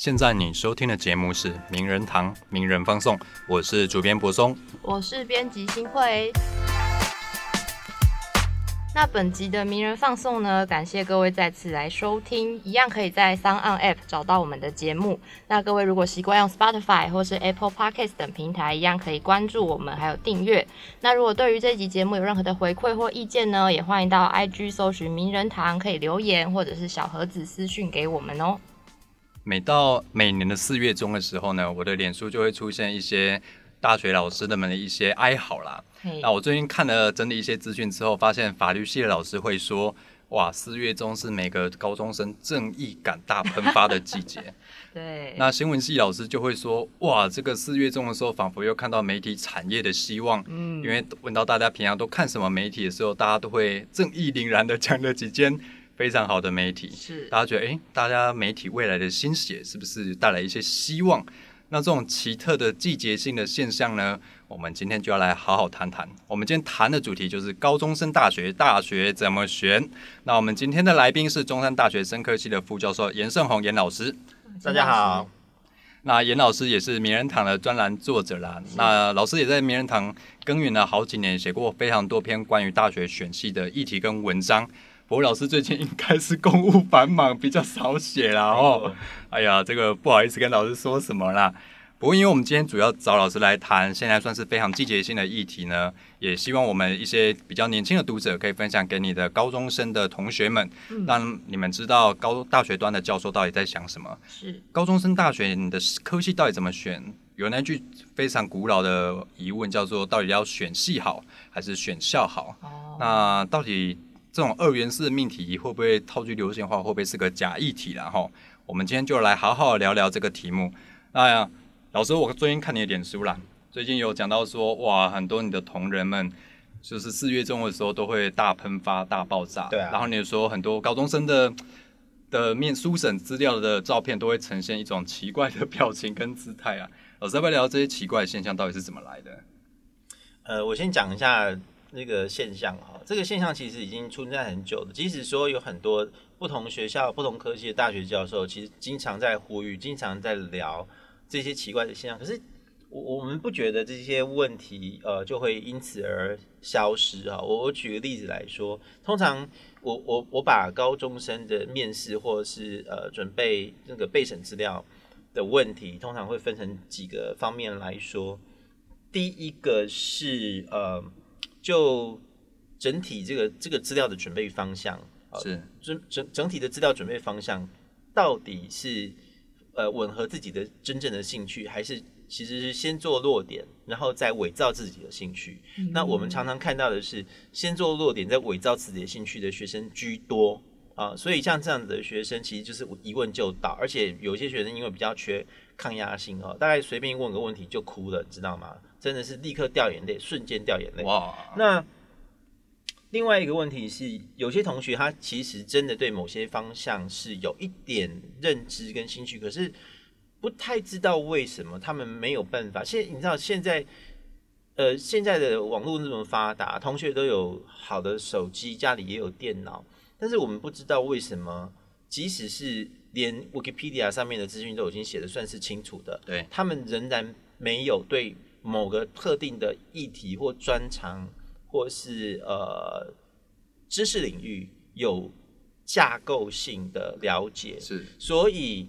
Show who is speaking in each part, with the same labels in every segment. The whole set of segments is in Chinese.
Speaker 1: 现在你收听的节目是《名人堂名人放送》，我是主编柏松，
Speaker 2: 我是编辑新慧。那本集的名人放送呢？感谢各位再次来收听，一样可以在 s o n App 找到我们的节目。那各位如果习惯用 Spotify 或是 Apple Podcast 等平台，一样可以关注我们，还有订阅。那如果对于这集节目有任何的回馈或意见呢，也欢迎到 IG 搜寻名人堂，可以留言或者是小盒子私讯给我们哦。
Speaker 1: 每到每年的四月中的时候呢，我的脸书就会出现一些大学老师的们的一些哀嚎啦。那我最近看了整理一些资讯之后，发现法律系的老师会说：“哇，四月中是每个高中生正义感大喷发的季节。”
Speaker 2: 对。
Speaker 1: 那新闻系老师就会说：“哇，这个四月中的时候，仿佛又看到媒体产业的希望。”嗯。因为问到大家平常都看什么媒体的时候，大家都会正义凛然的讲了几间非常好的媒体。
Speaker 2: 是。
Speaker 1: 大家觉得，哎，大家媒体未来的心血是不是带来一些希望？那这种奇特的季节性的现象呢？我们今天就要来好好谈谈。我们今天谈的主题就是高中生大学，大学怎么选？那我们今天的来宾是中山大学生科系的副教授严胜宏严老师。
Speaker 3: 大家好。
Speaker 1: 那严老师也是名人堂的专栏作者啦。那老师也在名人堂耕耘了好几年，写过非常多篇关于大学选系的议题跟文章。不过老师最近应该是公务繁忙，比较少写啦。哦。哎呀，这个不好意思跟老师说什么啦。不过，因为我们今天主要找老师来谈，现在算是非常季节性的议题呢，也希望我们一些比较年轻的读者可以分享给你的高中生的同学们，让你们知道高大学端的教授到底在想什么。
Speaker 2: 是
Speaker 1: 高中生大学你的科系到底怎么选？有那句非常古老的疑问，叫做到底要选系好还是选校好？哦，那到底这种二元式命题会不会套句流行话，会不会是个假议题？然后我们今天就来好好聊聊这个题目。那。老师，我最近看你的脸书啦，最近有讲到说，哇，很多你的同仁们，就是四月中的时候都会大喷发、大爆炸。
Speaker 3: 对啊。
Speaker 1: 然后你说很多高中生的的面书审资料的照片，都会呈现一种奇怪的表情跟姿态啊。老师，要不要聊这些奇怪的现象到底是怎么来的？
Speaker 3: 呃，我先讲一下那个现象哈。这个现象其实已经存在很久了，即使说有很多不同学校、不同科系的大学教授，其实经常在呼吁，经常在聊。这些奇怪的现象，可是我我们不觉得这些问题呃就会因此而消失啊。我我举个例子来说，通常我我我把高中生的面试或者是呃准备那个备审资料的问题，通常会分成几个方面来说。第一个是呃就整体这个这个资料的准备方向
Speaker 1: 是
Speaker 3: 整整整体的资料准备方向到底是。呃，吻合自己的真正的兴趣，还是其实是先做落点，然后再伪造自己的兴趣。那我们常常看到的是，先做落点，再伪造自己的兴趣的学生居多啊。所以像这样子的学生，其实就是一问就到，而且有些学生因为比较缺抗压性哦，大概随便问个问题就哭了，知道吗？真的是立刻掉眼泪，瞬间掉眼泪。哇！那。另外一个问题是，有些同学他其实真的对某些方向是有一点认知跟兴趣，可是不太知道为什么他们没有办法。现你知道现在，呃，现在的网络那么发达，同学都有好的手机，家里也有电脑，但是我们不知道为什么，即使是连 Wikipedia 上面的资讯都已经写的算是清楚的，
Speaker 1: 对
Speaker 3: 他们仍然没有对某个特定的议题或专长。或是呃知识领域有架构性的了解，
Speaker 1: 是，
Speaker 3: 所以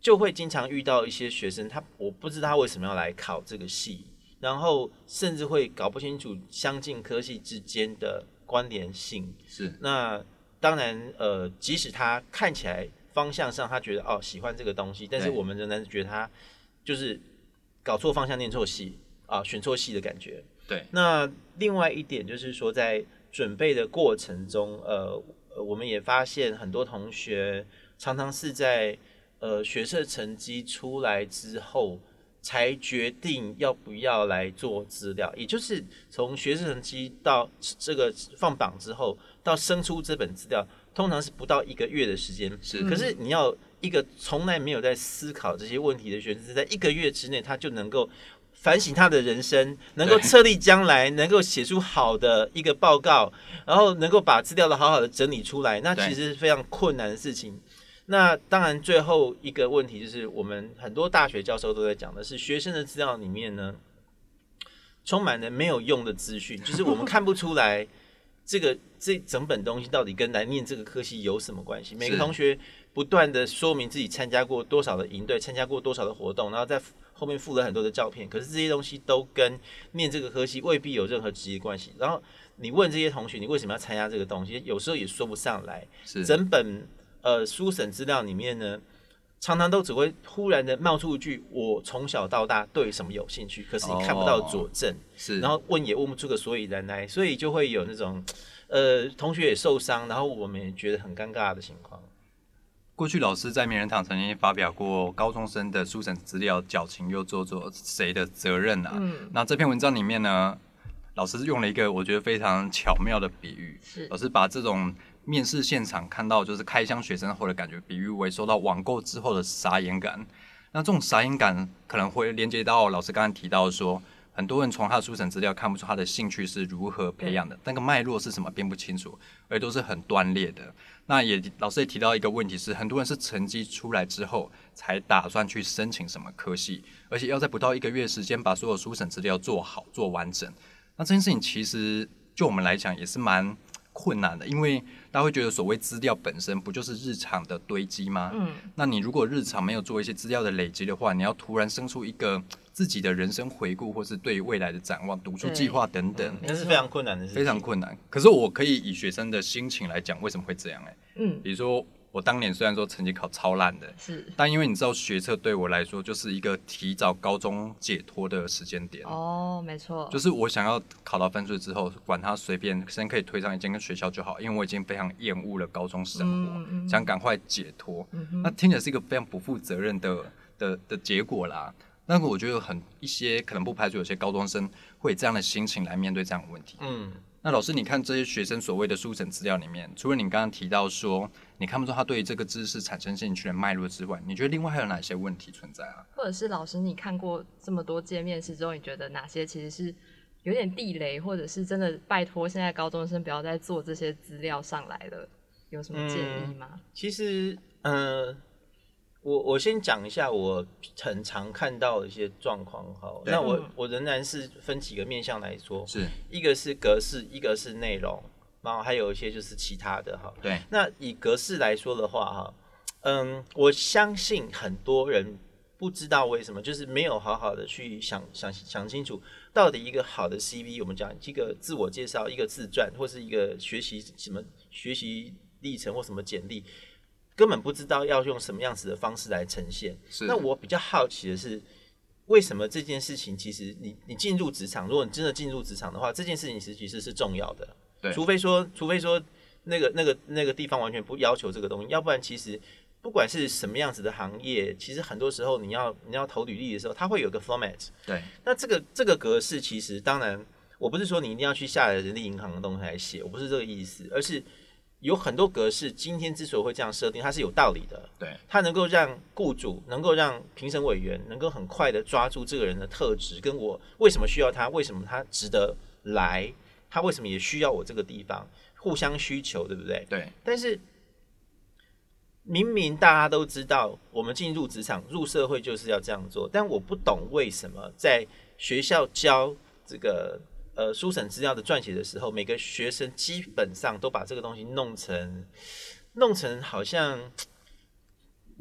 Speaker 3: 就会经常遇到一些学生，他我不知道他为什么要来考这个系，然后甚至会搞不清楚相近科系之间的关联性。
Speaker 1: 是，
Speaker 3: 那当然呃，即使他看起来方向上他觉得哦喜欢这个东西，但是我们仍然觉得他就是搞错方向，念错戏啊，选错戏的感觉。
Speaker 1: 对，
Speaker 3: 那另外一点就是说，在准备的过程中，呃，我们也发现很多同学常常是在呃学测成绩出来之后，才决定要不要来做资料，也就是从学测成绩到这个放榜之后，到生出这本资料，通常是不到一个月的时间。
Speaker 1: 是，
Speaker 3: 可是你要一个从来没有在思考这些问题的学生，在一个月之内，他就能够。反省他的人生，能够策立将来，能够写出好的一个报告，然后能够把资料的好好的整理出来，那其实是非常困难的事情。那当然，最后一个问题就是，我们很多大学教授都在讲的是，学生的资料里面呢，充满了没有用的资讯，就是我们看不出来这个这整本东西到底跟来念这个科系有什么关系。每个同学不断的说明自己参加过多少的营队，参加过多少的活动，然后在后面附了很多的照片，可是这些东西都跟念这个科系未必有任何直接关系。然后你问这些同学，你为什么要参加这个东西，有时候也说不上来。
Speaker 1: 是
Speaker 3: 整本呃书审资料里面呢，常常都只会忽然的冒出一句“我从小到大对什么有兴趣”，可是你看不到佐证，
Speaker 1: 是，
Speaker 3: 然后问也问不出个所以然来，所以就会有那种呃同学也受伤，然后我们也觉得很尴尬的情况。
Speaker 1: 过去老师在名人堂曾经发表过高中生的书审资料矫情又做作，谁的责任啊？
Speaker 2: 嗯，
Speaker 1: 那这篇文章里面呢，老师用了一个我觉得非常巧妙的比喻，
Speaker 2: 是
Speaker 1: 老师把这种面试现场看到就是开箱学生后的感觉，比喻为收到网购之后的傻眼感。那这种傻眼感可能会连接到老师刚刚提到说，很多人从他的书审资料看不出他的兴趣是如何培养的，那个脉络是什么并不清楚，而都是很断裂的。那也老师也提到一个问题是，很多人是成绩出来之后才打算去申请什么科系，而且要在不到一个月时间把所有书审资料做好做完整。那这件事情其实就我们来讲也是蛮困难的，因为大家会觉得所谓资料本身不就是日常的堆积吗？
Speaker 2: 嗯，
Speaker 1: 那你如果日常没有做一些资料的累积的话，你要突然生出一个自己的人生回顾，或是对未来的展望、读书计划等等，
Speaker 3: 那是非常困难的事情，
Speaker 1: 非常困难。可是我可以以学生的心情来讲，为什么会这样、欸？
Speaker 2: 嗯，
Speaker 1: 比如说我当年虽然说成绩考超烂的，
Speaker 2: 是
Speaker 1: 但因为你知道学测对我来说就是一个提早高中解脱的时间点。
Speaker 2: 哦，没错，
Speaker 1: 就是我想要考到分数之后，管他随便，先可以推上一间跟学校就好，因为我已经非常厌恶了高中生活，
Speaker 2: 嗯嗯
Speaker 1: 想赶快解脱。
Speaker 2: 嗯
Speaker 1: 那听起来是一个非常不负责任的的的结果啦。那个我觉得很一些可能不排除有些高中生会以这样的心情来面对这样的问题。
Speaker 3: 嗯。
Speaker 1: 那老师，你看这些学生所谓的书审资料里面，除了你刚刚提到说你看不出他对这个知识产生兴趣的脉络之外，你觉得另外还有哪些问题存在啊？
Speaker 2: 或者是老师，你看过这么多届面试之后，你觉得哪些其实是有点地雷，或者是真的拜托现在高中生不要再做这些资料上来了？有什么建议吗？
Speaker 3: 其实，呃，我我先讲一下我很常看到的一些状况哈。那我
Speaker 2: 嗯
Speaker 3: 我仍然是分几个面向来说，
Speaker 1: 是
Speaker 3: 一个是格式，一个是内容，然后还有一些就是其他的哈。
Speaker 1: 对，
Speaker 3: 那以格式来说的话哈，嗯，我相信很多人不知道为什么，就是没有好好的去想想想清楚，到底一个好的 CV，我们讲一个自我介绍、一个自传，或是一个学习什么学习历程或什么简历，根本不知道要用什么样子的方式来呈现。
Speaker 1: 是
Speaker 3: 那我比较好奇的是，为什么这件事情其实你你进入职场，如果你真的进入职场的话，这件事情其实是重要的。
Speaker 1: 对
Speaker 3: 除非说，除非说那个那个那个地方完全不要求这个东西，要不然其实不管是什么样子的行业，其实很多时候你要你要投履历的时候，它会有个 format。
Speaker 1: 对，
Speaker 3: 那这个这个格式其实当然，我不是说你一定要去下载人力银行的东西来写，我不是这个意思，而是有很多格式，今天之所以会这样设定，它是有道理的。
Speaker 1: 对，
Speaker 3: 它能够让雇主，能够让评审委员能够很快的抓住这个人的特质，跟我为什么需要他，为什么他值得来，他为什么也需要我这个地方，互相需求，对不对？
Speaker 1: 对，
Speaker 3: 但是明明大家都知道，我们进入职场、入社会就是要这样做，但我不懂为什么在学校教这个呃书审资料的撰写的时候，每个学生基本上都把这个东西弄成弄成好像。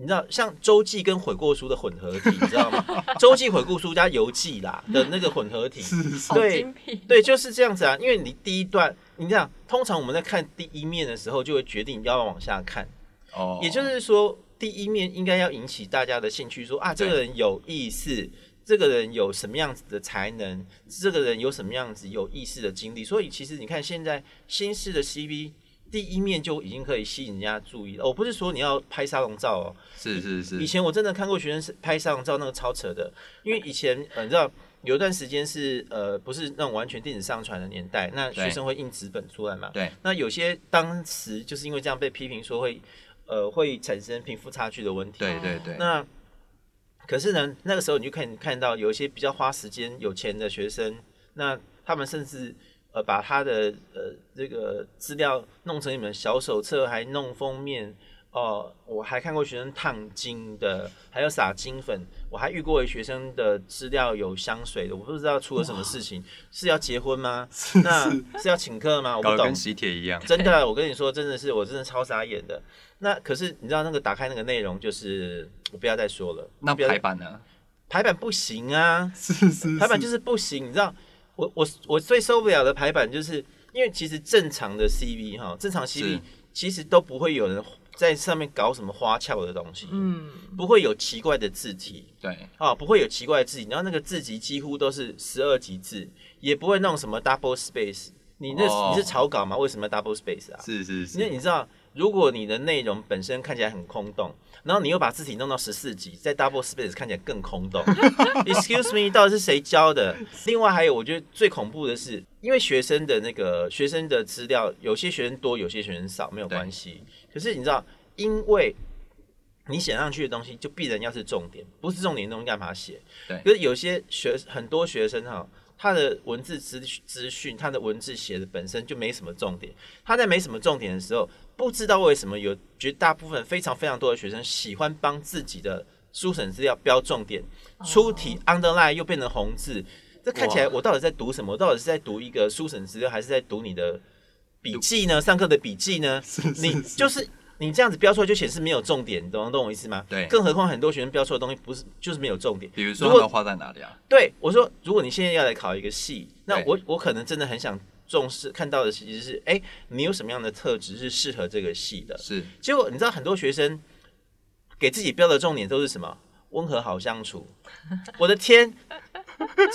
Speaker 3: 你知道，像周记跟悔过书的混合体，你知道吗？周记悔过书加游记啦的那个混合体，
Speaker 2: 好
Speaker 3: 对，对，就是这样子啊。因为你第一段，你这样，通常我们在看第一面的时候，就会决定要不要往下看。
Speaker 1: 哦，
Speaker 3: 也就是说，第一面应该要引起大家的兴趣，说啊，这个人有意思，这个人有什么样子的才能，这个人有什么样子有意思的经历。所以其实你看，现在新式的 CV 第一面就已经可以吸引人家注意了。我不是说你要拍沙龙照哦，
Speaker 1: 是是是，
Speaker 3: 以前我真的看过学生是拍沙龙照，那个超扯的，因为以前呃你知道有一段时间是呃不是那种完全电子上传的年代，那学生会印纸本出来嘛，
Speaker 1: 对，
Speaker 3: 那有些当时就是因为这样被批评说会呃会产生贫富差距的问题，
Speaker 1: 对对对，
Speaker 3: 那可是呢，那个时候你就可以看到有一些比较花时间、有钱的学生，那他们甚至呃把他的呃这个资料弄成一本小手册，还弄封面，哦，我还看过学生烫金的，还有撒金粉，我还遇过学生的资料有香水的，我不知道出了什么事情，是要结婚吗？那是要请客吗？我不懂
Speaker 1: 搞得跟。喜帖一样。
Speaker 3: 真的，我跟你说，真的是我真的超傻眼的。那可是你知道那个打开那个内容，就是我不要再说了。
Speaker 1: 那
Speaker 3: 不要
Speaker 1: 排版呢？
Speaker 3: 排版不行啊，
Speaker 1: 是是
Speaker 3: 排版就是不行。你知道，我我我最受不了的排版，就是因为其实正常的 CV 哈，正常 CV 其实都不会有人在上面搞什么花俏的东西，
Speaker 2: 嗯，
Speaker 3: 不会有奇怪的字体
Speaker 1: 对，
Speaker 3: 啊，不会有奇怪的字体。然后那个字级几乎都是十二级字，也不会弄什么 double space。你那、
Speaker 1: 哦
Speaker 3: 你是草稿吗？为什么要 double space 啊？
Speaker 1: 是是是，
Speaker 3: 因为你知道，如果你的内容本身看起来很空洞，然后你又把字体弄到十四级，在 double space 看起来更空洞。Excuse me，到底是谁教的？另外还有，我觉得最恐怖的是，因为学生的那个学生的资料，有些学生多，有些学生少，没有关系。可是你知道，因为你写上去的东西，就必然要是重点，不是重点的东西干嘛写？
Speaker 1: 对
Speaker 3: 可是有些学很多学生哈，他的文字资资讯，他的文字写的本身就没什么重点。他在没什么重点的时候，不知道为什么有绝大部分非常非常多的学生喜欢帮自己的书审资料标重点，出题 underline 又变成红字，这看起来我到底在读什么？我到底是在读一个书审资料，还是在读你的笔记呢？上课的笔记呢？你就是你这样子标出来就显示没有重点，你懂懂我意思吗？
Speaker 1: 对
Speaker 3: 更何况很多学生标错的东西不是就是没有重点。
Speaker 1: 比如说
Speaker 3: 如果
Speaker 1: 他画在哪里啊？
Speaker 3: 对我说，如果你现在要来考一个系，那我我可能真的很想重视看到的其实是，哎、你有什么样的特质是适合这个系的？
Speaker 1: 是
Speaker 3: 结果你知道很多学生给自己标的重点都是什么？温和好相处。我的天，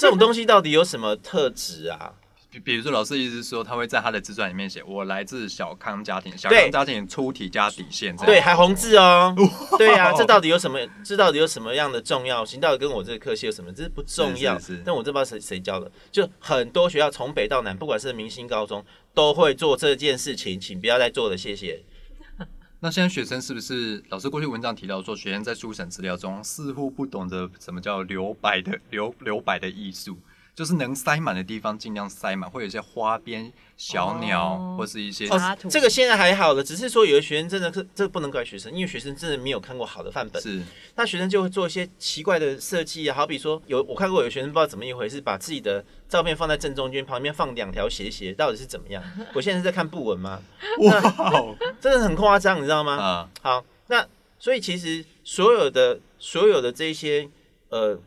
Speaker 3: 这种东西到底有什么特质啊？
Speaker 1: 比比如说，老师意思是说，他会在他的自传里面写：“我来自小康家庭，小康家庭出题加底线。”这
Speaker 3: 对，
Speaker 1: 样
Speaker 3: 还红字哦。对呀、这到底有什么？这到底有什么样的重要性？到底跟我这个科系有什么？这是不重要。
Speaker 1: 是是是
Speaker 3: 但我这不知道谁谁教的，就很多学校从北到南，不管是明星高中，都会做这件事情，请不要再做了，谢谢。
Speaker 1: 那现在学生是不是老师过去文章提到说，学生在书审资料中似乎不懂得什么叫留白的留留白的艺术，就是能塞满的地方尽量塞满，会有一些花边、小鸟、
Speaker 2: 哦
Speaker 1: 或是一些
Speaker 3: 这个现在还好了，只是说有的学生真的是这个不能怪学生，因为学生真的没有看过好的范本。
Speaker 1: 是
Speaker 3: 那学生就会做一些奇怪的设计啊，好比说有我看过有学生不知道怎么一回事，把自己的照片放在正中间，旁边放两条斜斜，到底是怎么样？我现在是在看布文吗？
Speaker 1: 哇哦
Speaker 3: 真的很夸张，你知道吗？
Speaker 1: 啊，
Speaker 3: 好，那所以其实所有的所有的这些呃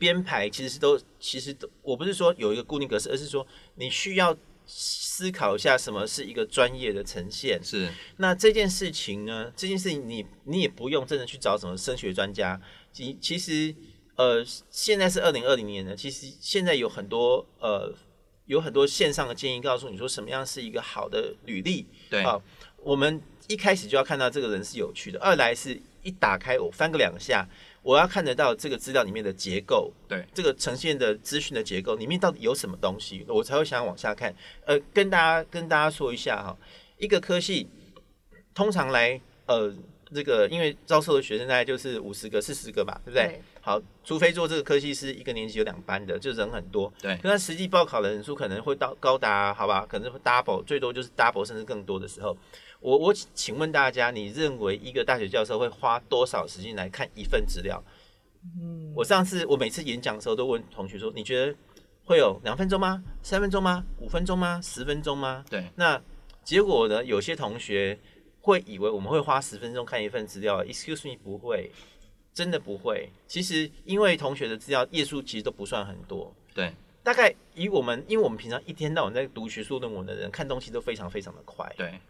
Speaker 3: 编排，其实是都其实都，我不是说有一个固定格式，而是说你需要思考一下什么是一个专业的呈现。
Speaker 1: 是
Speaker 3: 那这件事情呢，这件事情你你也不用真的去找什么升学专家，其其实呃现在是二零二零年呢，其实现在有很多呃有很多线上的建议告诉你说什么样是一个好的履历。
Speaker 1: 对
Speaker 3: 啊我们一开始就要看到这个人是有趣的，二来是一打开我翻个两下，我要看得到这个资料里面的结构，
Speaker 1: 对，
Speaker 3: 这个呈现的资讯的结构里面到底有什么东西，我才会想往下看。呃，跟大家跟大家说一下哈，一个科系通常来呃这个，因为招收的学生大概就是五十个、四十个吧，对不对？
Speaker 2: 对。
Speaker 3: 好，除非做这个科系是一个年级有两班的，就人很多，
Speaker 1: 对。
Speaker 3: 那实际报考的人数可能会到高达，好吧，可能会 double，最多就是 double 甚至更多的时候，我我请问大家，你认为一个大学教授会花多少时间来看一份资料？
Speaker 2: 嗯，
Speaker 3: 我上次我每次演讲的时候都问同学说，你觉得会有两分钟吗？三分钟吗？五分钟吗？十分钟吗？
Speaker 1: 对，
Speaker 3: 那结果呢？有些同学会以为我们会花十分钟看一份资料，excuse me，不会，真的不会。其实因为同学的资料页数其实都不算很多，
Speaker 1: 对，
Speaker 3: 大概以我们，因为我们平常一天到晚在读学术论文的人，看东西都非常非常的快，
Speaker 1: 对，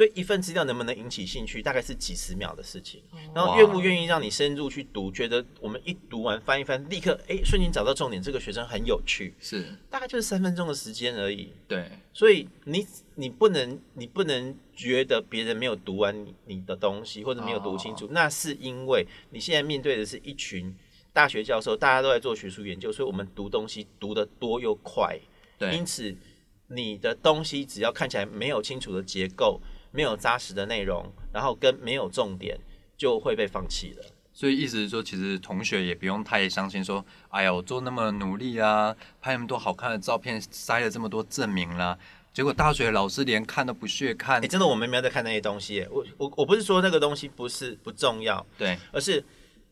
Speaker 3: 所以一份资料能不能引起兴趣，大概是几十秒的事情。
Speaker 2: 哦。
Speaker 3: 然后愿不愿意让你深入去读，觉得我们一读完翻一翻，立刻哎瞬间找到重点，这个学生很有趣，
Speaker 1: 是，
Speaker 3: 大概就是三分钟的时间而已。
Speaker 1: 对，
Speaker 3: 所以你你不能你不能觉得别人没有读完你你的东西，或者没有读清楚，那是因为你现在面对的是一群大学教授，大家都在做学术研究，所以我们读东西读得多又快，
Speaker 1: 对。
Speaker 3: 因，此你的东西只要看起来没有清楚的结构，没有扎实的内容，然后跟没有重点，就会被放弃了。
Speaker 1: 所以意思是说，其实同学也不用太相信说，哎呀，我做那么努力啊，拍那么多好看的照片，塞了这么多证明啦，结果大学老师连看都不屑看
Speaker 3: 哎、，真的我们没有在看那些东西耶。我我我不是说那个东西不是不重要，
Speaker 1: 对，
Speaker 3: 而是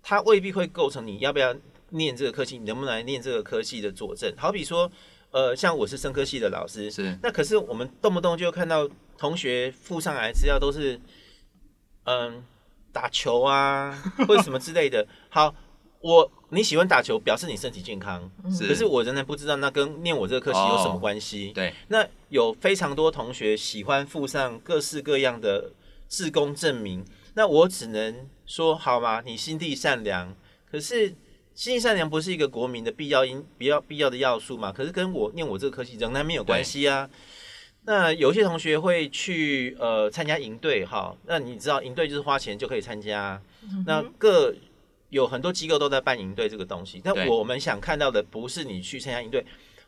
Speaker 3: 它未必会构成你要不要念这个科系，你能不能来念这个科系的佐证。好比说，呃，像我是生科系的老师，
Speaker 1: 是
Speaker 3: 那可是我们动不动就看到同学附上来的资料都是，嗯，打球啊 或者什么之类的。好，我你喜欢打球，表示你身体健康，
Speaker 1: 是，
Speaker 3: 可是我仍然不知道那跟念我这个科系有什么关系。
Speaker 1: 对
Speaker 3: 那有非常多同学喜欢附上各式各样的志工证明，那我只能说好吗？你心地善良，可是心地善良不是一个国民的必要因必要必要的要素嘛？可是跟我念我这个科系仍然没有关系啊。那有些同学会去呃参加营队哈，那你知道营队就是花钱就可以参加，那各有很多机构都在办营队这个东西，但我们想看到的不是你去参加营队。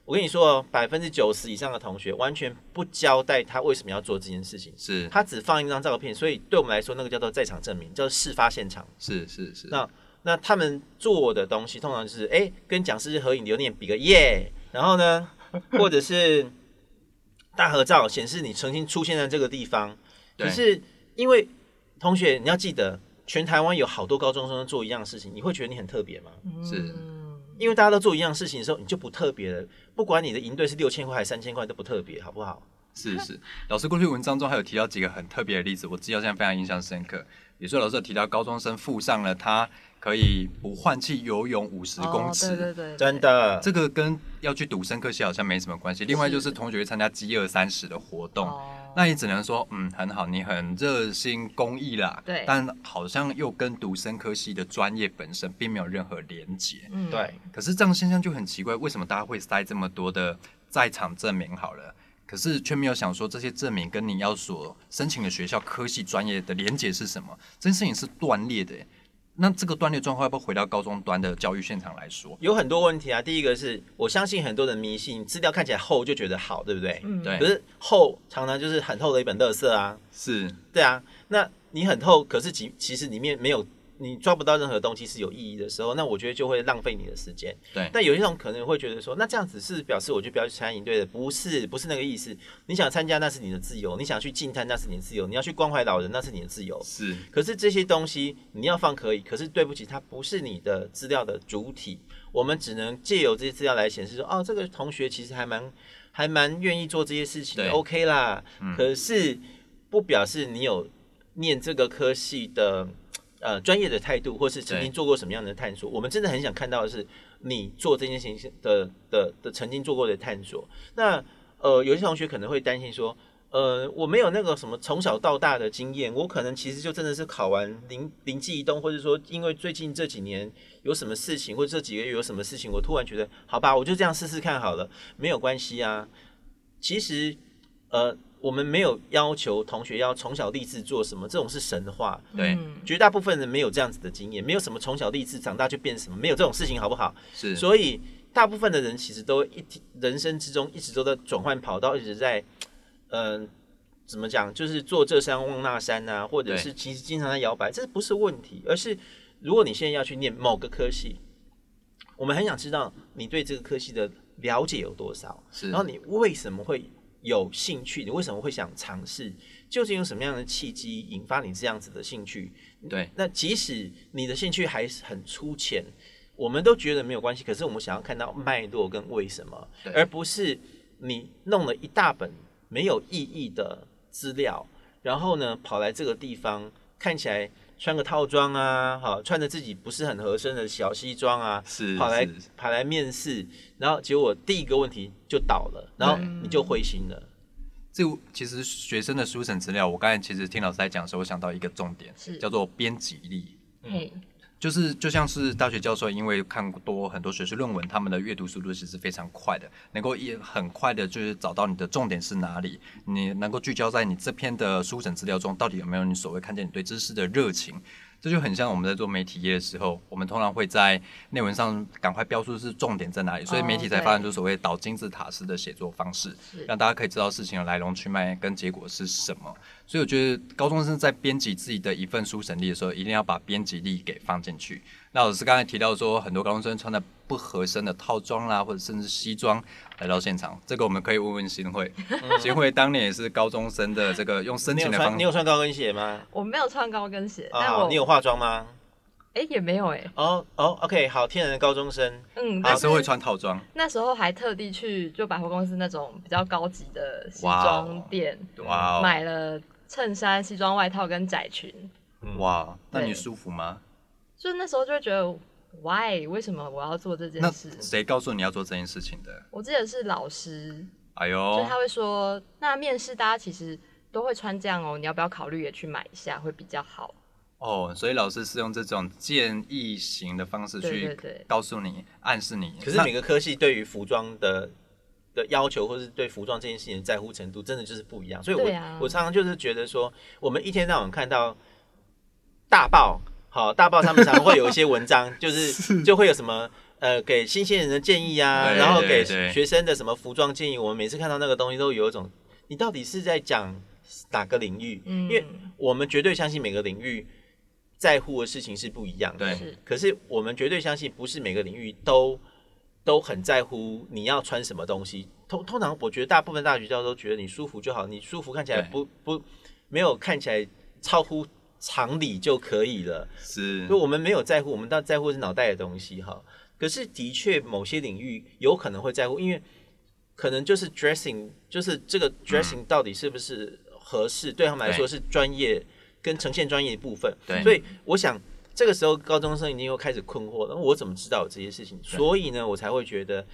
Speaker 3: 我跟你说哦，百分之九十以上的同学完全不交代他为什么要做这件事情，
Speaker 1: 是
Speaker 3: 他只放一张照片，所以对我们来说，那个叫做在场证明，叫做事发现场。
Speaker 1: 是是是，
Speaker 3: 那那他们做的东西通常就是，哎、跟讲师合影留念，比个耶，然后呢，或者是大合照，显示你曾经出现在这个地方。可是因为同学，你要记得，全台湾有好多高中生做一样的事情，你会觉得你很特别吗？
Speaker 1: 是
Speaker 2: 嗯
Speaker 3: 因为大家都做一样的事情的时候，你就不特别了。不管你的营队是六千块还是三千块，都不特别，好不好？
Speaker 1: 是 是，老师过去文章中还有提到几个很特别的例子，我记到现在非常印象深刻。比如说，老师有提到高中生附上了他可以不换气游泳五十公尺，
Speaker 2: 哦、对对对，
Speaker 3: 真的，
Speaker 1: 这个跟要去读生科系好像没什么关系。另外就是同学会参加饥饿三十的活动，
Speaker 2: 哦
Speaker 1: 那也只能说，嗯，很好，你很热心公益啦。
Speaker 2: 对
Speaker 1: 但好像又跟读生科系的专业本身并没有任何连结。
Speaker 2: 嗯
Speaker 3: 对，
Speaker 1: 可是这样现象就很奇怪，为什么大家会塞这么多的在场证明好了？可是却没有想说这些证明跟你要所申请的学校科系专业的连结是什么？这件事情是断裂的耶。那这个断裂状况要不要回到高中端的教育现场来说？
Speaker 3: 有很多问题啊。第一个是我相信很多人迷信资料看起来厚就觉得好，对不对？
Speaker 2: 嗯
Speaker 1: 对
Speaker 3: 可是厚常常就是很厚的一本垃圾啊。
Speaker 1: 是
Speaker 3: 对啊，那你很厚，可是其其实里面没有你抓不到任何东西是有意义的时候，那我觉得就会浪费你的时间。
Speaker 1: 对
Speaker 3: 但有一种可能会觉得说，那这样子是表示我就不要去参加营队的，不是不是那个意思。你想参加那是你的自由，你想去进摊那是你的自由，你要去关怀老人那是你的自由。
Speaker 1: 是
Speaker 3: 可是这些东西你要放可以，可是对不起，它不是你的资料的主体。我们只能借由这些资料来显示说，哦，这个同学其实还蛮还蛮愿意做这些事情的，OK 啦。
Speaker 1: 嗯
Speaker 3: 可是不表示你有念这个科系的呃专业的态度，或是曾经做过什么样的探索。我们真的很想看到的是你做这件事情的的的曾经做过的探索。那呃，有些同学可能会担心说。呃，我没有那个什么从小到大的经验，我可能其实就真的是考完灵灵机一动，或者说因为最近这几年有什么事情，或者这几个月有什么事情，我突然觉得好吧，我就这样试试看好了，没有关系啊。其实，呃，我们没有要求同学要从小立志做什么，这种是神话。
Speaker 1: 对。
Speaker 2: 嗯
Speaker 3: 绝大部分人没有这样子的经验，没有什么从小立志长大就变什么，没有这种事情，好不好？
Speaker 1: 是，
Speaker 3: 所以大部分的人其实都一人生之中一直都在转换跑道，一直在嗯、怎么讲，就是坐这山望那山啊，或者是其实经常在摇摆，这不是问题，而是如果你现在要去念某个科系，我们很想知道你对这个科系的了解有多少，
Speaker 1: 是，
Speaker 3: 然后你为什么会有兴趣？你为什么会想尝试？究竟有什么样的契机引发你这样子的兴趣？
Speaker 1: 对
Speaker 3: 那即使你的兴趣还是很粗浅，我们都觉得没有关系。可是我们想要看到脉络跟为什么，而不是你弄了一大本没有意义的资料，然后呢跑来这个地方看起来穿个套装啊，好穿着自己不是很合身的小西装啊，
Speaker 1: 是
Speaker 3: 跑来
Speaker 1: 是
Speaker 3: 跑来面试，然后结果第一个问题就倒了，然后你就灰心了。
Speaker 1: 这其实学生的书审资料，我刚才其实听老师在讲的时候，我想到一个重点
Speaker 2: 是，
Speaker 1: 叫做编辑力。
Speaker 2: 嘿，
Speaker 1: 就是就像是大学教授，因为看多很多学术论文，他们的阅读速度其实非常快的，能够也很快的，就是找到你的重点是哪里，你能够聚焦在你这篇的书审资料中，到底有没有你所谓看见你对知识的热情。这就很像我们在做媒体业的时候，我们通常会在内文上赶快标出是重点在哪里，所以媒体才发展出所谓倒金字塔式的写作方式，
Speaker 2: 是
Speaker 1: 让大家可以知道事情的来龙去脉跟结果是什么。所以我觉得高中生在编辑自己的一份书审力的时候，一定要把编辑力给放进去。那老师刚才提到说，很多高中生穿的不合身的套装啦，或者甚至西装来到现场。这个我们可以问问新会，新会当年也是高中生的这个用申请的方
Speaker 3: 式你有穿高跟鞋吗？
Speaker 2: 我没有穿高跟鞋，但
Speaker 3: 啊，
Speaker 2: 我
Speaker 3: 你有化妆吗？
Speaker 2: 哎也没有哎，
Speaker 3: 哦哦，OK，好，天然的高中生，
Speaker 2: 嗯，还是
Speaker 1: 会穿套装。
Speaker 2: 那时候还特地去就百货公司那种比较高级的西装店
Speaker 1: 哇哦，
Speaker 2: 买了衬衫、西装外套跟窄裙，
Speaker 3: 嗯
Speaker 1: 哇，那你舒服吗？
Speaker 2: 就那时候就会觉得，why 为什么我要做这件
Speaker 1: 那
Speaker 2: 事？
Speaker 1: 谁告诉你要做这件事情的？
Speaker 2: 我记得是老师，就
Speaker 1: 哎呦
Speaker 2: 他，会说，那面试大家其实都会穿这样哦，你要不要考虑也去买一下，会比较好。
Speaker 1: 哦，所以老师是用这种建议型的方式
Speaker 2: 对
Speaker 1: 去
Speaker 2: 对对
Speaker 1: 告诉你、暗示你。
Speaker 3: 可是每个科系对于服装的的要求，或是对服装这件事情的在乎程度，真的就是不一样。所以我，
Speaker 2: 对啊
Speaker 3: 我常常就是觉得说，我们一天到晚看到大报，好大报，他们常常会有一些文章，就是就会有什么。呃，给新鲜人的建议啊，
Speaker 1: 对
Speaker 3: 然后给
Speaker 1: 对对
Speaker 3: 学生的什么服装建议，我们每次看到那个东西，都有一种，你到底是在讲哪个领域？
Speaker 2: 嗯，
Speaker 3: 因为我们绝对相信每个领域在乎的事情是不一样的。
Speaker 1: 对
Speaker 2: 是
Speaker 3: 可是我们绝对相信，不是每个领域都都很在乎你要穿什么东西。通通常，我觉得大部分大学教授都觉得你舒服就好，你舒服看起来
Speaker 1: 对
Speaker 3: 不不没有看起来超乎常理就可以了。
Speaker 1: 是
Speaker 3: 所以我们没有在乎，我们倒在乎是脑袋的东西哈。可是的确，某些领域有可能会在乎，因为可能就是 dressing，就是这个 dressing 到底是不是合适，对他们来说是专业跟呈现专业的部分。
Speaker 1: 对
Speaker 3: 所以我想这个时候高中生已经又开始困惑了，我怎么知道这些事情？所以呢，我才会觉得，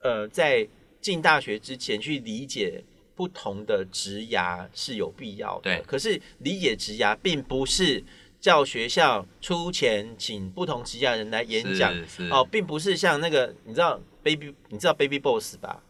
Speaker 3: 呃，在进大学之前去理解不同的职涯是有必要的。
Speaker 1: 对
Speaker 3: 可是理解职涯并不是叫学校出钱请不同职涯的人来演讲哦，并不是像那个你知道 baby，你知道 baby boss 吧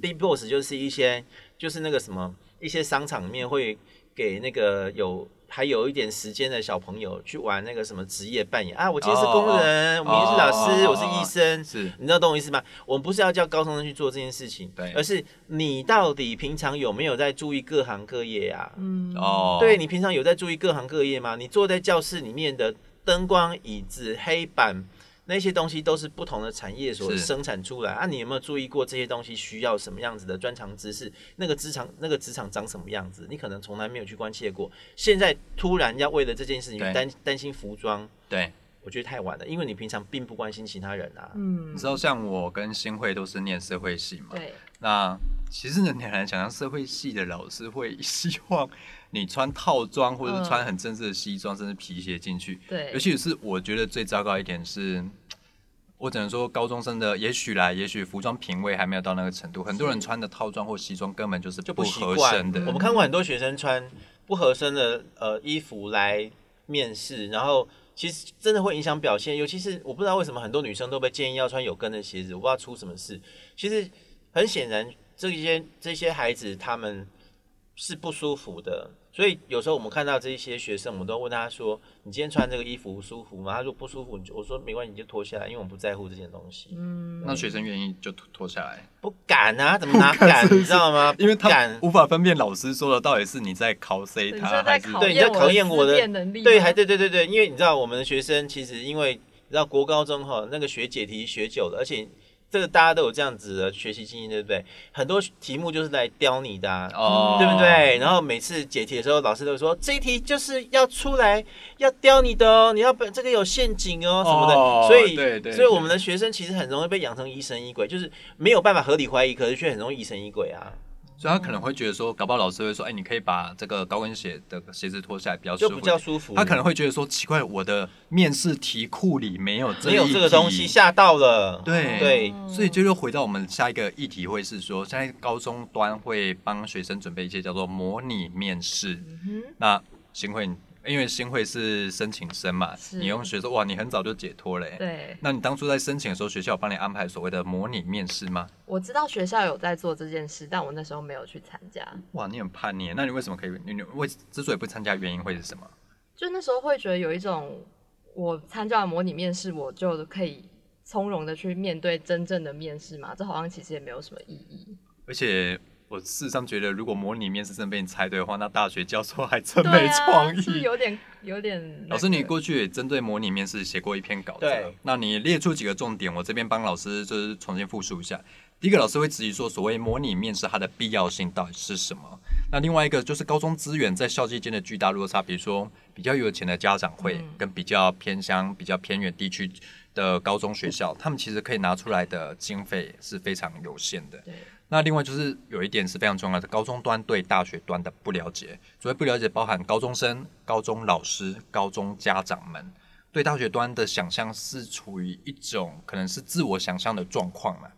Speaker 3: ？baby boss 就是一些就是那个什么一些商场里面会给那个有还有一点时间的小朋友去玩那个什么职业扮演啊，我今天是工人，我明天是老师，
Speaker 1: 哦
Speaker 3: 我是医生，
Speaker 1: 是
Speaker 3: 你知道懂我意思吗？我们不是要叫高中生去做这件事情，
Speaker 1: 对
Speaker 3: 而是你到底平常有没有在注意各行各业啊？
Speaker 2: 嗯，
Speaker 1: 哦，
Speaker 3: 对你平常有在注意各行各业吗？你坐在教室里面的灯光、椅子、黑板那些东西都是不同的产业所生产出来啊。你有没有注意过这些东西需要什么样子的专长知识？那个职场那个职场长什么样子？你可能从来没有去关切过。现在突然要为了这件事情担担心服装，
Speaker 1: 对，
Speaker 3: 我觉得太晚了，因为你平常并不关心其他人啊。
Speaker 2: 嗯
Speaker 1: 你知，道像我跟新会都是念社会系嘛，
Speaker 2: 对，
Speaker 1: 那其实呢，你很难想象社会系的老师会希望你穿套装，或者是穿很正式的西装，甚至皮鞋进去。
Speaker 2: 对
Speaker 1: 尤其是我觉得最糟糕一点是，我只能说高中生的也许啦，也许服装品味还没有到那个程度，很多人穿的套装或西装根本就是
Speaker 3: 就
Speaker 1: 不合身的。
Speaker 3: 我们看过很多学生穿不合身的呃衣服来面试，然后其实真的会影响表现。尤其是我不知道为什么很多女生都被建议要穿有跟的鞋子，我不知道出什么事。其实很显然，这些这些孩子他们是不舒服的。所以有时候我们看到这一些学生，我们都问他说：“你今天穿这个衣服舒服吗？”他说不舒服，你就我说没关系，你就脱下来，因为我不在乎这件东西。
Speaker 2: 嗯，
Speaker 1: 那学生愿意就脱脱下来，
Speaker 3: 不敢啊，怎么哪敢？你知道吗？
Speaker 1: 因为他
Speaker 3: 敢
Speaker 1: 无法分辨老师说的到底是你在考 C
Speaker 2: 你
Speaker 1: 他还是
Speaker 3: 对你在考验我的
Speaker 2: 能力，
Speaker 3: 对，还对对对对，因为你知道我们的学生其实因为你知道国高中哈那个学解题学久了，而且这个大家都有这样子的学习经验，对不对？很多题目就是来刁你的、啊。
Speaker 1: 哦，
Speaker 3: 对不？对？然后每次解题的时候，老师都说这一题就是要出来要刁你的哦，你要本这个有陷阱哦什么的，
Speaker 1: 哦
Speaker 3: 所以
Speaker 1: 对对
Speaker 3: 所以我们的学生其实很容易被养成疑神疑鬼，就是没有办法合理怀疑，可是却很容易疑神疑鬼啊，
Speaker 1: 所以他可能会觉得说，搞不好老师会说，哎，你可以把这个高跟鞋的鞋子脱下来，比较舒服
Speaker 3: 就比。较舒服。
Speaker 1: 他可能会觉得说，奇怪，我的面试题库里没有这
Speaker 3: 没有这个东西，吓到了。
Speaker 1: 对
Speaker 3: 对，
Speaker 1: 所以就又回到我们下一个议题，会是说，现在高中端会帮学生准备一些叫做模拟面试。
Speaker 2: 嗯
Speaker 1: 那新会，因为新会是申请生嘛，你用学说哇，你很早就解脱了欸，。
Speaker 2: 对，
Speaker 1: 那你当初在申请的时候，学校有帮你安排所谓的模拟面试吗？
Speaker 2: 我知道学校有在做这件事，但我那时候没有去参加。
Speaker 1: 哇，你很叛逆，那你为什么可以？你你为之所以不参加，原因会是什么？
Speaker 2: 就那时候会觉得有一种，我参加了模拟面试，我就可以从容的去面对真正的面试嘛，这好像其实也没有什么意义。
Speaker 1: 而且我事实上觉得，如果模拟面试真被你猜对的话，那大学教授还真
Speaker 2: 对
Speaker 1: 没
Speaker 2: 啊，
Speaker 1: 创意。
Speaker 2: 是有点有点那个。
Speaker 1: 老师，你过去也针对模拟面试写过一篇稿子，那你列出几个重点，我这边帮老师就是重新复述一下。第一个，老师会质疑说，所谓模拟面试它的必要性到底是什么？那另外一个就是高中资源在校际间的巨大落差，比如说比较有钱的家长会
Speaker 2: 嗯
Speaker 1: 跟比较偏乡、比较偏远地区的高中学校，他们其实可以拿出来的经费是非常有限的。那另外就是有一点是非常重要的，高中端对大学端的不了解。所谓不了解，包含高中生、高中老师、高中家长们对大学端的想象是处于一种可能是自我想象的状况嘛。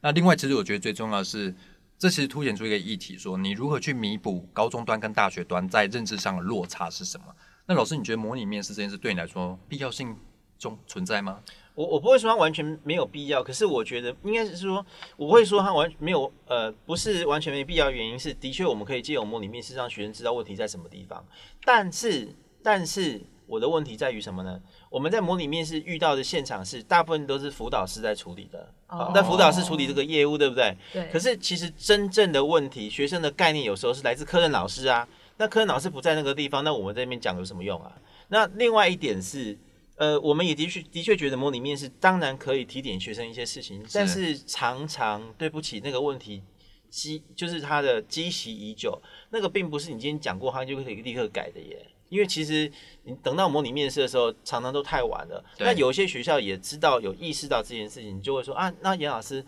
Speaker 1: 那另外，其实我觉得最重要的是，这其实凸显出一个议题，说你如何去弥补高中端跟大学端在认知上的落差是什么？那老师，你觉得模拟面试这件事对你来说必要性中存在吗？
Speaker 3: 我我不会说它完全没有必要，可是我觉得应该是说，我会说它完没有呃，不是完全没必要，原因是的确我们可以借由模拟面试让学生知道问题在什么地方，但是但是我的问题在于什么呢？我们在模拟面试遇到的现场是大部分都是辅导师在处理的，那辅导师处理这个业务，对不对？
Speaker 2: 对，
Speaker 3: 可是其实真正的问题，学生的概念有时候是来自科任老师啊。那科任老师不在那个地方，那我们这边讲有什么用啊？那另外一点是，呃，我们也的确的确觉得模拟面试当然可以提点学生一些事情，但是常常对不起那个问题积就是他的积习已久，那个并不是你今天讲过，他就可以立刻改的耶。因为其实你等到模拟面试的时候，常常都太晚了。那有些学校也知道有意识到这件事情，就会说啊，那严老师，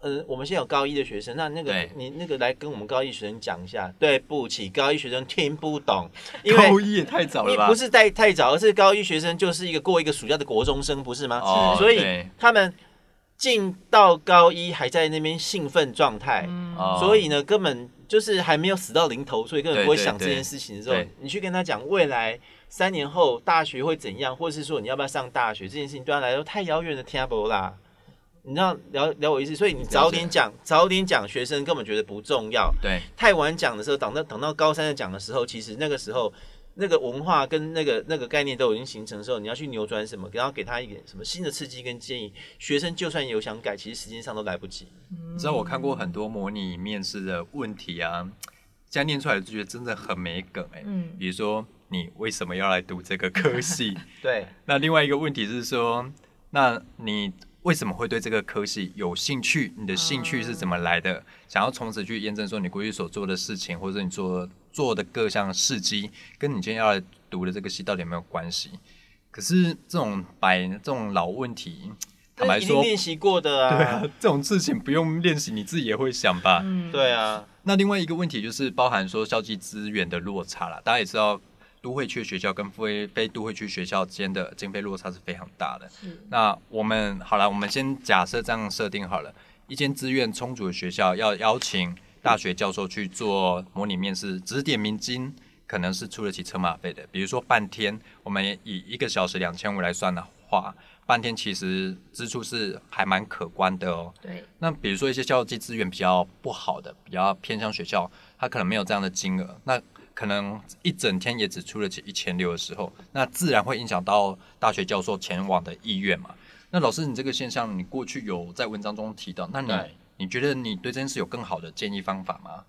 Speaker 3: 呃，我们现在有高一的学生，那那个你那个来跟我们高一学生讲一下。对不起，高一学生听不懂，因为
Speaker 1: 高一也太早了吧？
Speaker 3: 你不是太太早，而是高一学生就是一个过一个暑假的国中生，不是吗？
Speaker 1: 哦
Speaker 3: 所以他们进到高一还在那边兴奋状态，所以呢，根本就是还没有死到临头，所以根本不会想这件事情的时候
Speaker 1: 对，
Speaker 3: 你去跟他讲未来三年后大学会怎样，或者是说你要不要上大学这件事情，对他来说太遥远的听不啦。你知道了了我意思，所以你早点讲，早点讲，学生根本觉得不重要。
Speaker 1: 对
Speaker 3: 太晚讲的时候，等到等到高三的讲的时候，其实那个时候那个文化跟那个那个概念都已经形成的时候，你要去扭转什么，然后给他一点什么新的刺激跟建议，学生就算有想改，其实时间上都来不及。
Speaker 1: 你知道我看过很多模拟面试的问题啊，这样念出来就觉得真的很没梗哎、
Speaker 2: 嗯
Speaker 1: 比如说你为什么要来读这个科系？
Speaker 3: 对，
Speaker 1: 那另外一个问题是说，那你为什么会对这个科系有兴趣？你的兴趣是怎么来的？想要从此去验证说你过去所做的事情，或者你做做的各项事迹，跟你今天要来读的这个系到底有没有关系？可是这种白这种老问题，坦白说，
Speaker 3: 练习过的啊
Speaker 1: 对啊
Speaker 3: 啊，，
Speaker 1: 这种事情不用练习，你自己也会想吧？
Speaker 2: 嗯，
Speaker 3: 对啊，
Speaker 1: 那另外一个问题就是包含说校际资源的落差了，大家也知道，都会区学校跟非非都会区学校之间的经费落差是非常大的。
Speaker 2: 是
Speaker 1: 那我们好了，我们先假设这样设定好了，一间资源充足的学校要邀请大学教授去做模拟面试，指点名金可能是出得起车马费的。比如说半天，我们以一个小时两千五来算的话，半天其实支出是还蛮可观的哦。
Speaker 2: 对，
Speaker 1: 那比如说一些校际资源比较不好的、比较偏向学校，它可能没有这样的金额，那可能一整天也只出了起一千六的时候，那自然会影响到大学教授前往的意愿嘛。那老师，你这个现象，你过去有在文章中提到，那你你觉得你对这件事有更好的建议方法吗？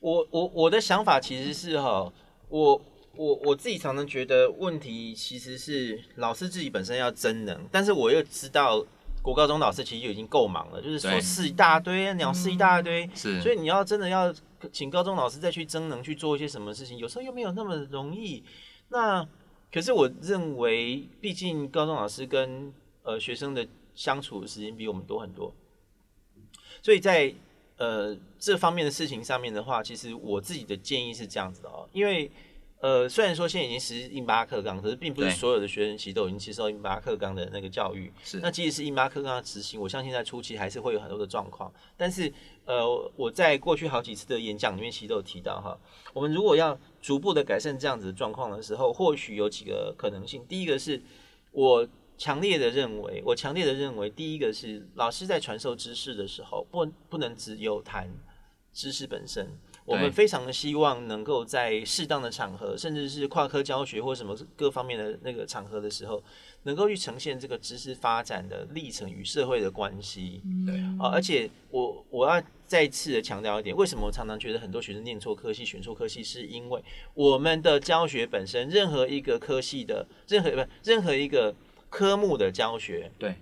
Speaker 3: 我我我的想法其实是哈，我我我自己常常觉得问题其实是老师自己本身要真能，但是我又知道国高中老师其实就已经够忙了，就是
Speaker 1: 对。
Speaker 3: 琐事一大堆，鸟事一大堆，
Speaker 1: 是，
Speaker 3: 所以你要真的要请高中老师再去增能去做一些什么事情，有时候又没有那么容易。那可是我认为，毕竟高中老师跟呃学生的相处的时间比我们多很多，所以在呃这方面的事情上面的话，其实我自己的建议是这样子的哦，因为呃虽然说现在已经实施印巴克纲，可是并不是所有的学生其实都已经接受印巴克纲的那个教育。
Speaker 1: 是
Speaker 3: 那即使是印巴克纲的执行，我相信在初期还是会有很多的状况。但是，呃，我在过去好几次的演讲里面，其实都有提到哈，我们如果要逐步的改善这样子的状况的时候，或许有几个可能性。第一个是我强烈的认为，我强烈的认为，第一个是老师在传授知识的时候，不不能只有谈知识本身。我们非常的希望能够在适当的场合，甚至是跨科教学或什么各方面的那个场合的时候，能够去呈现这个知识发展的历程与社会的关系。
Speaker 1: 对
Speaker 3: 啊，而且我我要再次的强调一点，为什么我常常觉得很多学生念错科系、选错科系，是因为我们的教学本身，任何一个科系的任何不任何一个科目的教学，
Speaker 1: 对，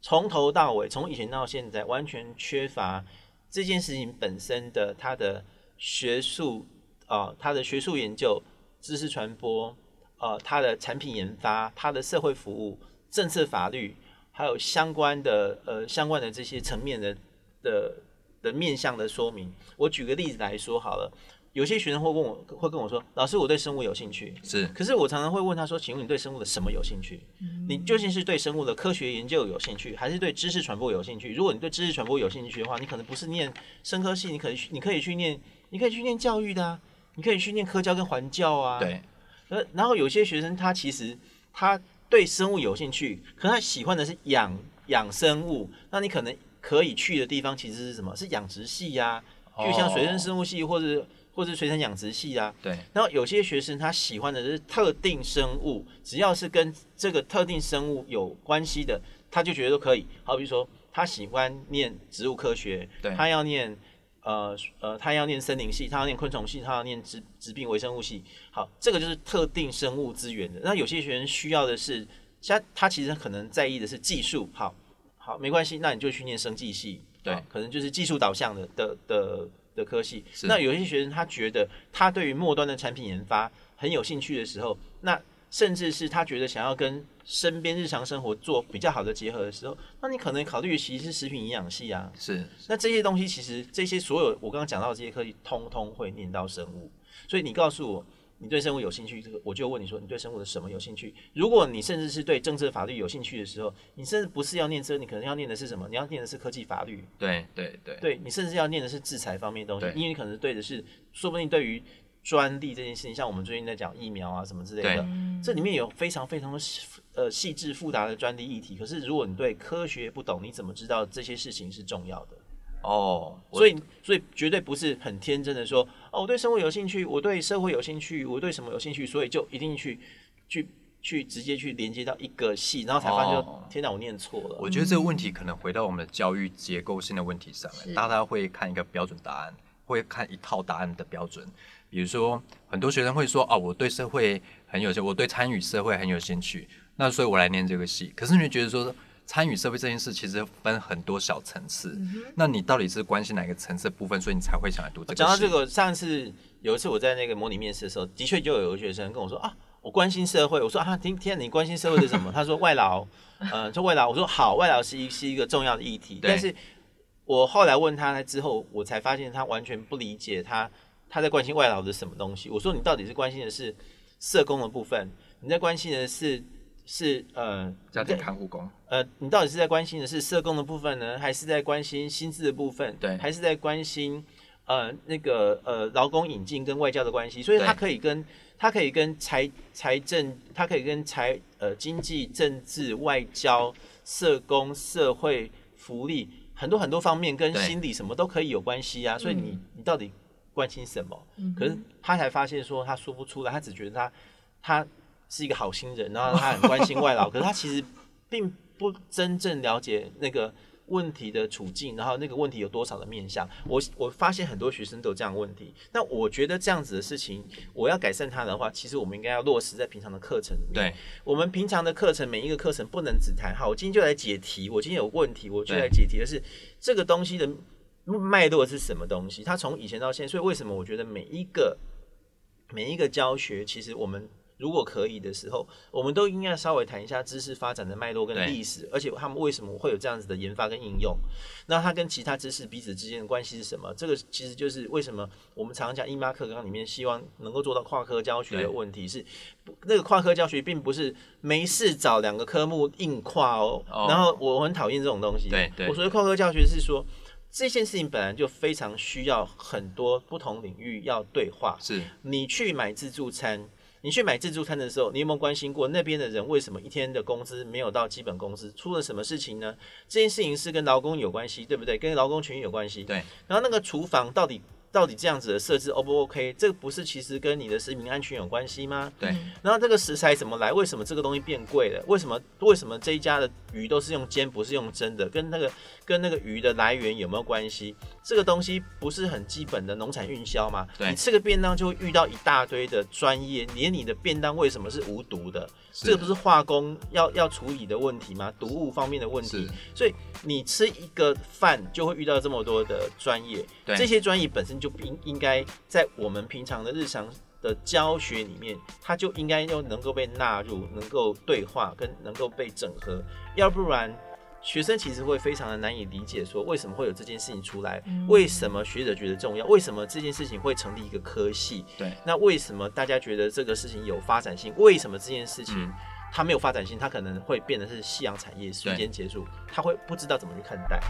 Speaker 3: 从头到尾，从以前到现在，完全缺乏这件事情本身的它的学术啊、它的学术研究、知识传播，啊，它的产品研发、它的社会服务、政策法律，还有相关的呃相关的这些层面的的的面向的说明。我举个例子来说好了，有些学生会问我会跟我说，老师，我对生物有兴趣。
Speaker 1: 是
Speaker 3: 可是我常常会问他说：“请问你对生物的什么有兴趣？你究竟是对生物的科学研究有兴趣，还是对知识传播有兴趣？如果你对知识传播有兴趣的话，你可能不是念生科系，你可能去你可以去念，你可以去念教育的啊，你可以去念科教跟环教啊。
Speaker 1: 对，
Speaker 3: 呃，然后有些学生他其实他对生物有兴趣，可他喜欢的是养养生物，那你可能可以去的地方其实是什么？是养殖系呀、就像水生
Speaker 1: 哦
Speaker 3: 生物系或者或者水产养殖系啊。
Speaker 1: 对
Speaker 3: 然后有些学生他喜欢的是特定生物，只要是跟这个特定生物有关系的，他就觉得都可以。好比说，他喜欢念植物科学，
Speaker 1: 对
Speaker 3: 他要念呃呃，他要念森林系，他要念昆虫系，他要念植植病微生物系。好，这个就是特定生物资源的。那有些学生需要的是，他他其实可能在意的是技术。好，好，没关系，那你就去念生技系，
Speaker 1: 对
Speaker 3: 可能就是技术导向的的的的科系。那有一些学生他觉得他对于末端的产品研发很有兴趣的时候，那甚至是他觉得想要跟身边日常生活做比较好的结合的时候，那你可能考虑其实是食品营养系啊。
Speaker 1: 是
Speaker 3: 那这些东西其实这些所有我刚刚讲到的这些科技，通通会念到生物。所以你告诉我你对生物有兴趣，这个我就问你说你对生物的什么有兴趣？如果你甚至是对政治法律有兴趣的时候，你甚至不是要念这，你可能要念的是什么？你要念的是科技法律。
Speaker 1: 对对对
Speaker 3: 对你甚至要念的是制裁方面的东西，因为你可能对的是，说不定对于专利这件事情，像我们最近在讲疫苗啊什么之类的，这里面有非常非常的呃细致复杂的专利议题。可是如果你对科学不懂，你怎么知道这些事情是重要的？
Speaker 1: 哦，
Speaker 3: 所以，所以绝对不是很天真的说，哦，我对生物有兴趣，我对社会有兴趣，我对什么有兴趣，所以就一定去去去直接去连接到一个系，然后才发现天哪，我念错了。
Speaker 1: 我觉得这个问题可能回到我们的教育结构性的问题上来，大家会看一个标准答案，会看一套答案的标准。比如说，很多学生会说：“哦，我对社会很有兴，我对参与社会很有兴趣，那所以我来念这个系。”可是你觉得说，参与社会这件事其实分很多小层次，那你到底是关心哪个层次的部分，所以你才会想来读这个？
Speaker 3: 讲到这个，上次有一次我在那个模拟面试的时候，的确就有一个学生跟我说啊，我关心社会。我说啊，今天你关心社会是什么？他说外劳，呃，就外劳。我说好，外劳是一是一个重要的议题，但是我后来问他之后，我才发现他完全不理解他他在关心外劳的什么东西。我说你到底是关心的是社工的部分，你在关心的是是呃
Speaker 1: 家庭看护工，
Speaker 3: 呃，你到底是在关心的是社工的部分呢，还是在关心薪资的部分？
Speaker 1: 对
Speaker 3: 还是在关心呃那个呃劳工引进跟外交的关系？所以
Speaker 1: 他
Speaker 3: 可以跟他可以跟财财政，他可以跟财呃经济、政治、外交、社工、社会福利很多很多方面跟心理什么都可以有关系啊。所以你你到底关心什么？可是他才发现说他说不出来，他只觉得他他是一个好心人，然后他很关心外劳，可是他其实并不真正了解那个问题的处境，然后那个问题有多少的面向。我我发现很多学生都有这样的问题，那我觉得这样子的事情，我要改善它的话，其实我们应该要落实在平常的课程里面。
Speaker 1: 对
Speaker 3: 我们平常的课程，每一个课程不能只谈好，我今天就来解题，我今天有问题，我就来解题的是这个东西的脉络是什么东西？它从以前到现在，所以为什么我觉得每一个每一个教学，其实我们如果可以的时候，我们都应该稍微谈一下知识发展的脉络跟历史，而且他们为什么会有这样子的研发跟应用？那它跟其他知识彼此之间的关系是什么？这个其实就是为什么我们常常讲英妈课纲里面希望能够做到跨科教学的问题是，那个跨科教学并不是没事找两个科目硬跨哦。
Speaker 1: 哦
Speaker 3: 然后我很讨厌这种东西。
Speaker 1: 对对
Speaker 3: 我所谓跨科教学是说。这件事情本来就非常需要很多不同领域要对话，
Speaker 1: 是
Speaker 3: 你去买自助餐，你去买自助餐的时候，你有没有关心过那边的人为什么一天的工资没有到基本工资？出了什么事情呢？这件事情是跟劳工有关系，对不对？跟劳工权益有关系。
Speaker 1: 对。
Speaker 3: 然后那个厨房到底到底这样子的设置 O 不 OK？这个不是其实跟你的食品安全有关系吗？
Speaker 1: 对。
Speaker 3: 然后这个食材怎么来？为什么这个东西变贵了？为什么为什么这一家的鱼都是用煎，不是用蒸的？跟那个跟那个鱼的来源有没有关系？这个东西不是很基本的农产运销吗？
Speaker 1: 对。
Speaker 3: 你吃个便当就会遇到一大堆的专业，连你的便当为什么是无毒的？这个不是化工要要处理的问题吗？毒物方面的问题。所以你吃一个饭就会遇到这么多的专业，这些专业本身就应应该在我们平常的日常的教学里面，它就应该要能够被纳入，能够对话跟能够被整合，要不然学生其实会非常的难以理解，说为什么会有这件事情出来，为什么学者觉得重要，为什么这件事情会成立一个科系，
Speaker 1: 对，
Speaker 3: 那为什么大家觉得这个事情有发展性，为什么这件事情它没有发展性，它可能会变得是夕阳产业，瞬间结束，他会不知道怎么去看待。